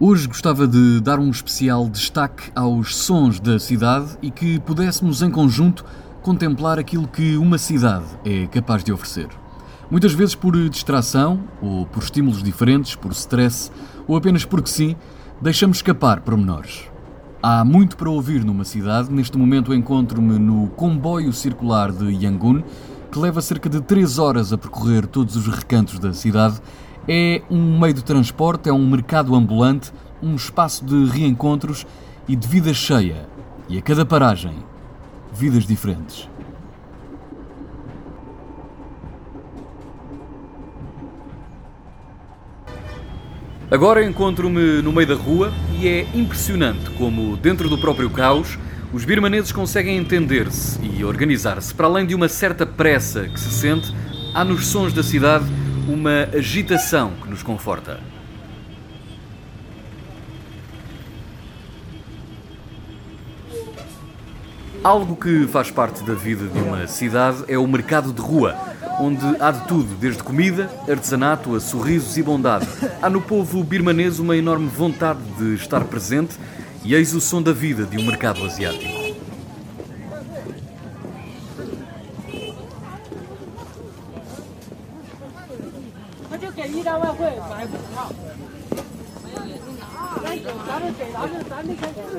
Hoje gostava de dar um especial destaque aos sons da cidade e que pudéssemos em conjunto contemplar aquilo que uma cidade é capaz de oferecer. Muitas vezes por distração, ou por estímulos diferentes, por stress, ou apenas porque sim, deixamos escapar pormenores. Há muito para ouvir numa cidade. Neste momento encontro-me no comboio circular de Yangon, que leva cerca de 3 horas a percorrer todos os recantos da cidade é um meio de transporte, é um mercado ambulante, um espaço de reencontros e de vida cheia. E a cada paragem, vidas diferentes. Agora encontro-me no meio da rua e é impressionante como, dentro do próprio caos, os birmaneses conseguem entender-se e organizar-se. Para além de uma certa pressa que se sente, há nos sons da cidade uma agitação que nos conforta. Algo que faz parte da vida de uma cidade é o mercado de rua, onde há de tudo, desde comida, artesanato a sorrisos e bondade. Há no povo birmanês uma enorme vontade de estar presente e eis o som da vida de um mercado asiático.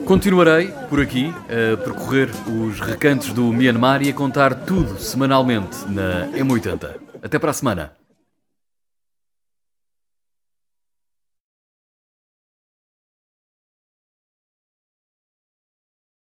Continuarei por aqui a percorrer os recantos do Myanmar e a contar tudo semanalmente na M80. Até para a semana.